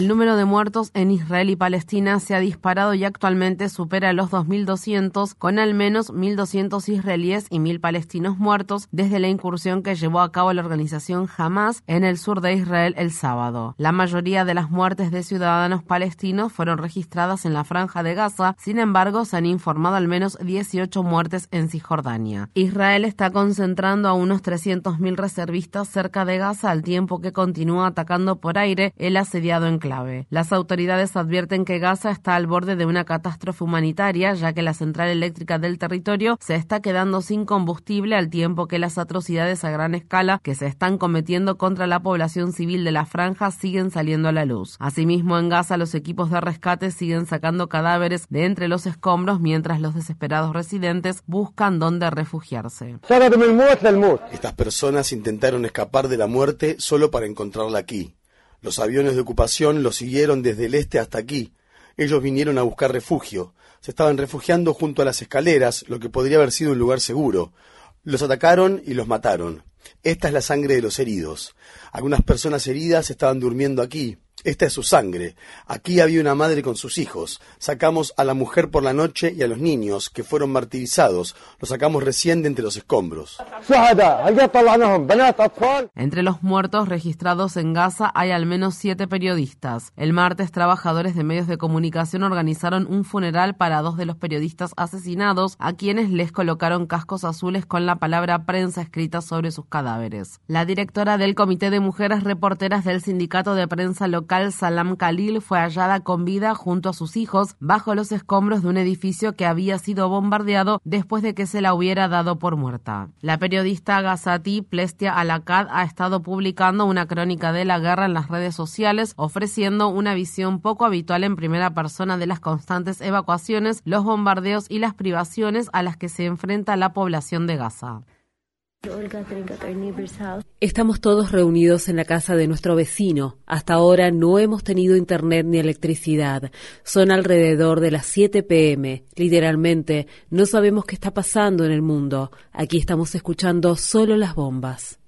El número de muertos en Israel y Palestina se ha disparado y actualmente supera los 2.200, con al menos 1.200 israelíes y 1.000 palestinos muertos desde la incursión que llevó a cabo la organización Hamas en el sur de Israel el sábado. La mayoría de las muertes de ciudadanos palestinos fueron registradas en la franja de Gaza, sin embargo se han informado al menos 18 muertes en Cisjordania. Israel está concentrando a unos 300.000 reservistas cerca de Gaza al tiempo que continúa atacando por aire el asediado en clave. Las autoridades advierten que Gaza está al borde de una catástrofe humanitaria, ya que la central eléctrica del territorio se está quedando sin combustible al tiempo que las atrocidades a gran escala que se están cometiendo contra la población civil de la franja siguen saliendo a la luz. Asimismo, en Gaza los equipos de rescate siguen sacando cadáveres de entre los escombros mientras los desesperados residentes buscan dónde refugiarse. Estas personas intentaron escapar de la muerte solo para encontrarla aquí. Los aviones de ocupación los siguieron desde el este hasta aquí. Ellos vinieron a buscar refugio. Se estaban refugiando junto a las escaleras, lo que podría haber sido un lugar seguro. Los atacaron y los mataron. Esta es la sangre de los heridos. Algunas personas heridas estaban durmiendo aquí. Esta es su sangre. Aquí había una madre con sus hijos. Sacamos a la mujer por la noche y a los niños que fueron martirizados. Los sacamos recién de entre los escombros. Entre los muertos registrados en Gaza hay al menos siete periodistas. El martes, trabajadores de medios de comunicación organizaron un funeral para dos de los periodistas asesinados, a quienes les colocaron cascos azules con la palabra prensa escrita sobre sus cadáveres. La directora del Comité de Mujeres Reporteras del Sindicato de Prensa Local, Salam Khalil, fue hallada con vida junto a sus hijos bajo los escombros de un edificio que había sido bombardeado después de que se la hubiera dado por muerta. La periodista Gazati Plestia Alakad ha estado publicando una crónica de la guerra en las redes sociales, ofreciendo una visión poco habitual en primera persona de las constantes evacuaciones, los bombardeos y las privaciones a las que se enfrenta la población de Gaza. Estamos todos reunidos en la casa de nuestro vecino. Hasta ahora no hemos tenido internet ni electricidad. Son alrededor de las 7 pm. Literalmente, no sabemos qué está pasando en el mundo. Aquí estamos escuchando solo las bombas.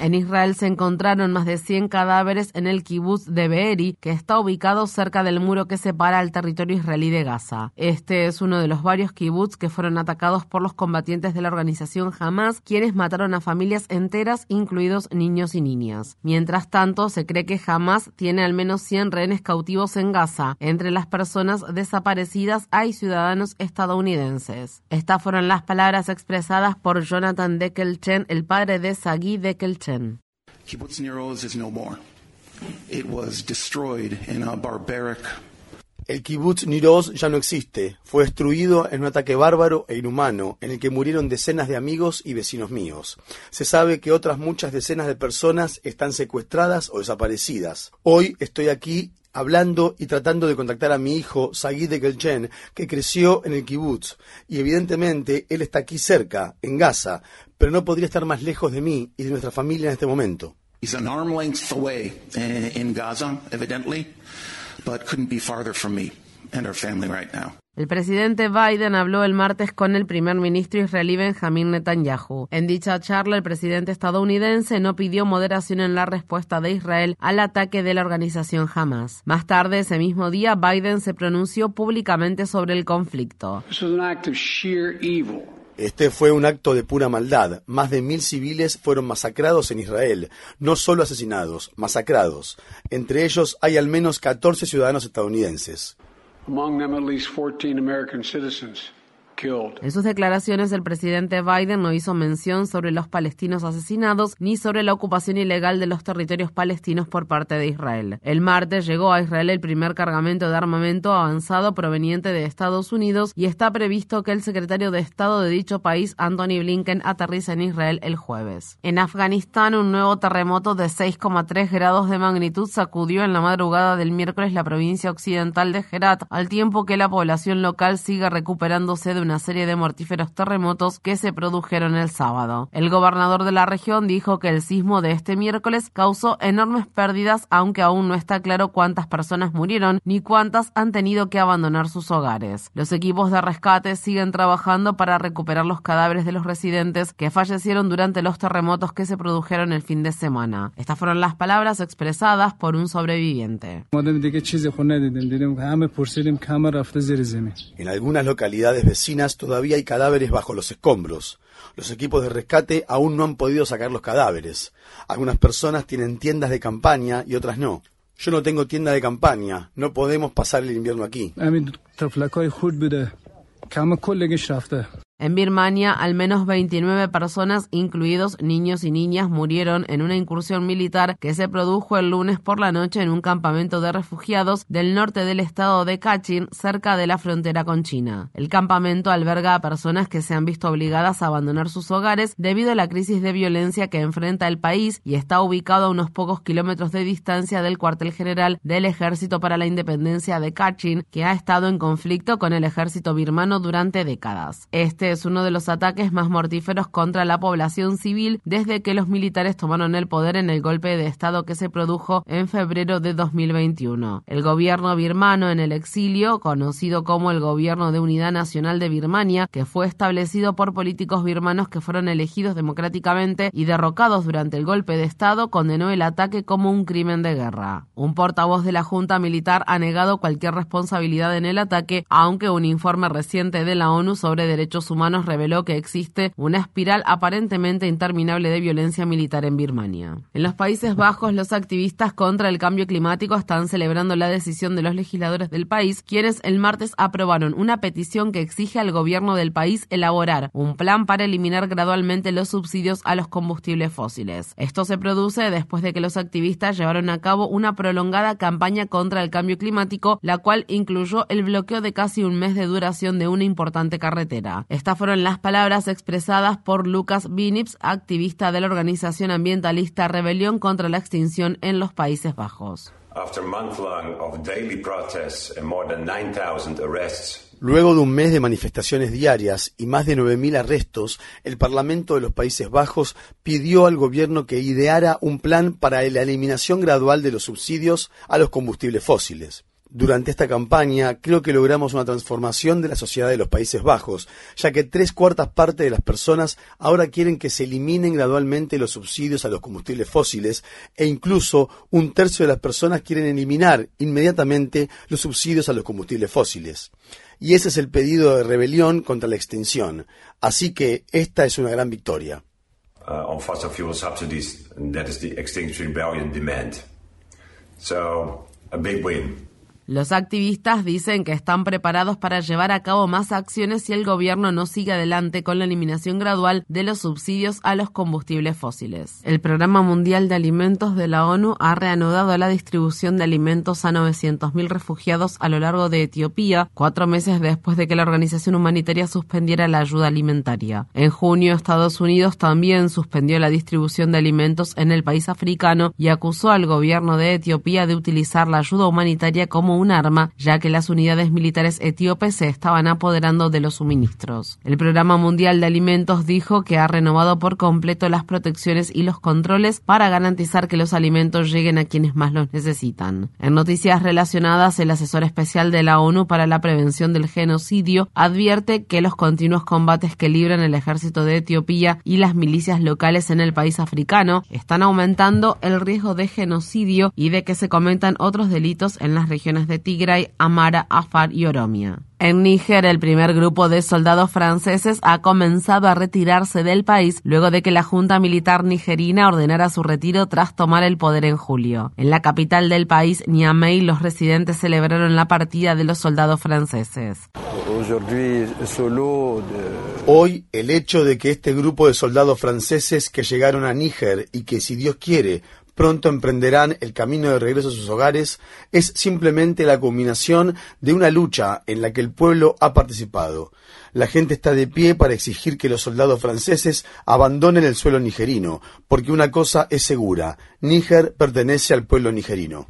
En Israel se encontraron más de 100 cadáveres en el kibbutz de Be'eri, que está ubicado cerca del muro que separa el territorio israelí de Gaza. Este es uno de los varios kibbutz que fueron atacados por los combatientes de la organización Hamas, quienes mataron a familias enteras, incluidos niños y niñas. Mientras tanto, se cree que Hamas tiene al menos 100 rehenes cautivos en Gaza. Entre las personas desaparecidas hay ciudadanos estadounidenses. Estas fueron las palabras expresadas por Jonathan Deckelchen, el padre de Sagi Deckelchen. Kibbutz Nir Oz is no more. It was destroyed in a barbaric El kibbutz Niroz ya no existe. Fue destruido en un ataque bárbaro e inhumano en el que murieron decenas de amigos y vecinos míos. Se sabe que otras muchas decenas de personas están secuestradas o desaparecidas. Hoy estoy aquí hablando y tratando de contactar a mi hijo, Sagid Ekelchen, que creció en el kibbutz. Y evidentemente él está aquí cerca, en Gaza, pero no podría estar más lejos de mí y de nuestra familia en este momento. He's an arm length away in Gaza, but couldn't be farther from me and our family right now. El presidente Biden habló el martes con el primer ministro israelí Benjamin Netanyahu. En dicha charla, el presidente estadounidense no pidió moderación en la respuesta de Israel al ataque de la organización Hamas. Más tarde, ese mismo día, Biden se pronunció públicamente sobre el conflicto. Este fue un acto de pura maldad. Más de mil civiles fueron masacrados en Israel. No solo asesinados, masacrados. Entre ellos hay al menos 14 ciudadanos estadounidenses. among them at least 14 American citizens. En sus declaraciones, el presidente Biden no hizo mención sobre los palestinos asesinados ni sobre la ocupación ilegal de los territorios palestinos por parte de Israel. El martes llegó a Israel el primer cargamento de armamento avanzado proveniente de Estados Unidos y está previsto que el secretario de Estado de dicho país, Anthony Blinken, aterrice en Israel el jueves. En Afganistán, un nuevo terremoto de 6,3 grados de magnitud sacudió en la madrugada del miércoles la provincia occidental de Herat, al tiempo que la población local sigue recuperándose de una serie de mortíferos terremotos que se produjeron el sábado. El gobernador de la región dijo que el sismo de este miércoles causó enormes pérdidas, aunque aún no está claro cuántas personas murieron ni cuántas han tenido que abandonar sus hogares. Los equipos de rescate siguen trabajando para recuperar los cadáveres de los residentes que fallecieron durante los terremotos que se produjeron el fin de semana. Estas fueron las palabras expresadas por un sobreviviente. En algunas localidades vecinas todavía hay cadáveres bajo los escombros. Los equipos de rescate aún no han podido sacar los cadáveres. Algunas personas tienen tiendas de campaña y otras no. Yo no tengo tienda de campaña. No podemos pasar el invierno aquí. En Birmania, al menos 29 personas, incluidos niños y niñas, murieron en una incursión militar que se produjo el lunes por la noche en un campamento de refugiados del norte del estado de Kachin, cerca de la frontera con China. El campamento alberga a personas que se han visto obligadas a abandonar sus hogares debido a la crisis de violencia que enfrenta el país y está ubicado a unos pocos kilómetros de distancia del cuartel general del Ejército para la Independencia de Kachin, que ha estado en conflicto con el ejército birmano durante décadas. Este este es uno de los ataques más mortíferos contra la población civil desde que los militares tomaron el poder en el golpe de Estado que se produjo en febrero de 2021. El gobierno birmano en el exilio, conocido como el Gobierno de Unidad Nacional de Birmania, que fue establecido por políticos birmanos que fueron elegidos democráticamente y derrocados durante el golpe de Estado, condenó el ataque como un crimen de guerra. Un portavoz de la Junta Militar ha negado cualquier responsabilidad en el ataque, aunque un informe reciente de la ONU sobre derechos humanos Humanos reveló que existe una espiral aparentemente interminable de violencia militar en Birmania. En los Países Bajos, los activistas contra el cambio climático están celebrando la decisión de los legisladores del país, quienes el martes aprobaron una petición que exige al gobierno del país elaborar un plan para eliminar gradualmente los subsidios a los combustibles fósiles. Esto se produce después de que los activistas llevaron a cabo una prolongada campaña contra el cambio climático, la cual incluyó el bloqueo de casi un mes de duración de una importante carretera. Estas fueron las palabras expresadas por Lucas Binips, activista de la organización ambientalista Rebelión contra la Extinción en los Países Bajos. Luego de un mes de manifestaciones diarias y más de 9.000 arrestos, el Parlamento de los Países Bajos pidió al gobierno que ideara un plan para la eliminación gradual de los subsidios a los combustibles fósiles durante esta campaña creo que logramos una transformación de la sociedad de los Países Bajos, ya que tres cuartas partes de las personas ahora quieren que se eliminen gradualmente los subsidios a los combustibles fósiles e incluso un tercio de las personas quieren eliminar inmediatamente los subsidios a los combustibles fósiles. Y ese es el pedido de rebelión contra la extinción. Así que esta es una gran victoria. Uh, on fossil fuel subsidies, that is the Extinction Rebellion demand. So, a big win. Los activistas dicen que están preparados para llevar a cabo más acciones si el gobierno no sigue adelante con la eliminación gradual de los subsidios a los combustibles fósiles. El Programa Mundial de Alimentos de la ONU ha reanudado la distribución de alimentos a 900.000 refugiados a lo largo de Etiopía, cuatro meses después de que la organización humanitaria suspendiera la ayuda alimentaria. En junio, Estados Unidos también suspendió la distribución de alimentos en el país africano y acusó al gobierno de Etiopía de utilizar la ayuda humanitaria como un arma, ya que las unidades militares etíopes se estaban apoderando de los suministros. El Programa Mundial de Alimentos dijo que ha renovado por completo las protecciones y los controles para garantizar que los alimentos lleguen a quienes más los necesitan. En noticias relacionadas, el asesor especial de la ONU para la prevención del genocidio advierte que los continuos combates que libran el ejército de Etiopía y las milicias locales en el país africano están aumentando el riesgo de genocidio y de que se cometan otros delitos en las regiones de Tigray, Amara, Afar y Oromia. En Níger, el primer grupo de soldados franceses ha comenzado a retirarse del país luego de que la Junta Militar nigerina ordenara su retiro tras tomar el poder en julio. En la capital del país, Niamey, los residentes celebraron la partida de los soldados franceses. Hoy el hecho de que este grupo de soldados franceses que llegaron a Níger y que si Dios quiere pronto emprenderán el camino de regreso a sus hogares es simplemente la culminación de una lucha en la que el pueblo ha participado. La gente está de pie para exigir que los soldados franceses abandonen el suelo nigerino, porque una cosa es segura, Níger pertenece al pueblo nigerino.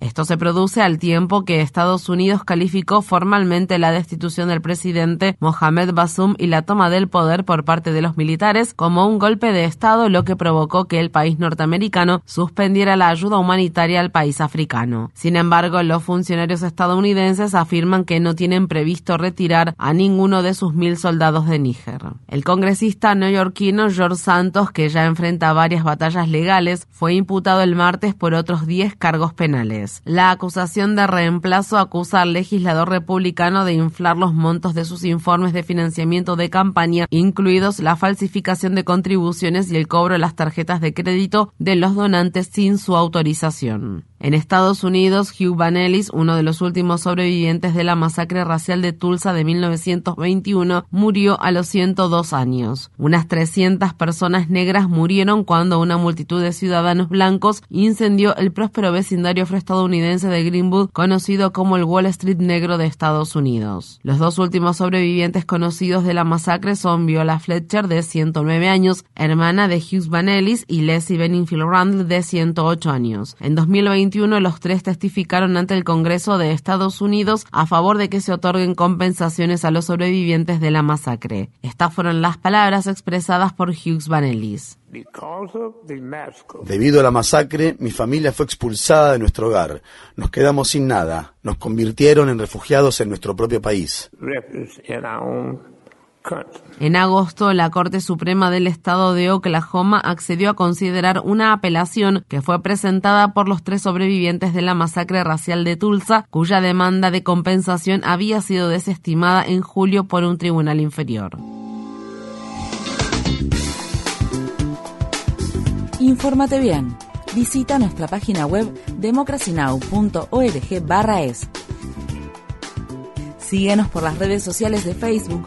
Esto se produce al tiempo que Estados Unidos calificó formalmente la destitución del presidente Mohamed Basum y la toma del poder por parte de los militares como un golpe de Estado, lo que provocó que el país norteamericano suspendiera la ayuda humanitaria al país africano. Sin embargo, los funcionarios estadounidenses afirman que no tienen previsto retirar a ninguno de sus mil soldados de Níger. El congresista neoyorquino George Santos, que ya enfrenta varias batallas legales, fue imputado el martes por otros 10 cargos penales. La acusación de reemplazo acusa al legislador republicano de inflar los montos de sus informes de financiamiento de campaña, incluidos la falsificación de contribuciones y el cobro de las tarjetas de crédito de los donantes sin su autorización. En Estados Unidos, Hugh Van Ellis, uno de los últimos sobrevivientes de la masacre racial de Tulsa de 1921, murió a los 102 años. Unas 300 personas negras murieron cuando una multitud de ciudadanos blancos incendió el próspero vecindario afroestadounidense de Greenwood, conocido como el Wall Street negro de Estados Unidos. Los dos últimos sobrevivientes conocidos de la masacre son Viola Fletcher, de 109 años, hermana de Hugh Van Ellis, y Leslie Benningfield Randall, de 108 años. En 2020, los tres testificaron ante el Congreso de Estados Unidos a favor de que se otorguen compensaciones a los sobrevivientes de la masacre. Estas fueron las palabras expresadas por Hughes Van Ellis. Debido a la masacre, mi familia fue expulsada de nuestro hogar. Nos quedamos sin nada. Nos convirtieron en refugiados en nuestro propio país. En agosto, la Corte Suprema del Estado de Oklahoma accedió a considerar una apelación que fue presentada por los tres sobrevivientes de la masacre racial de Tulsa, cuya demanda de compensación había sido desestimada en julio por un tribunal inferior. Infórmate bien. Visita nuestra página web democracynow.org/es. Síguenos por las redes sociales de Facebook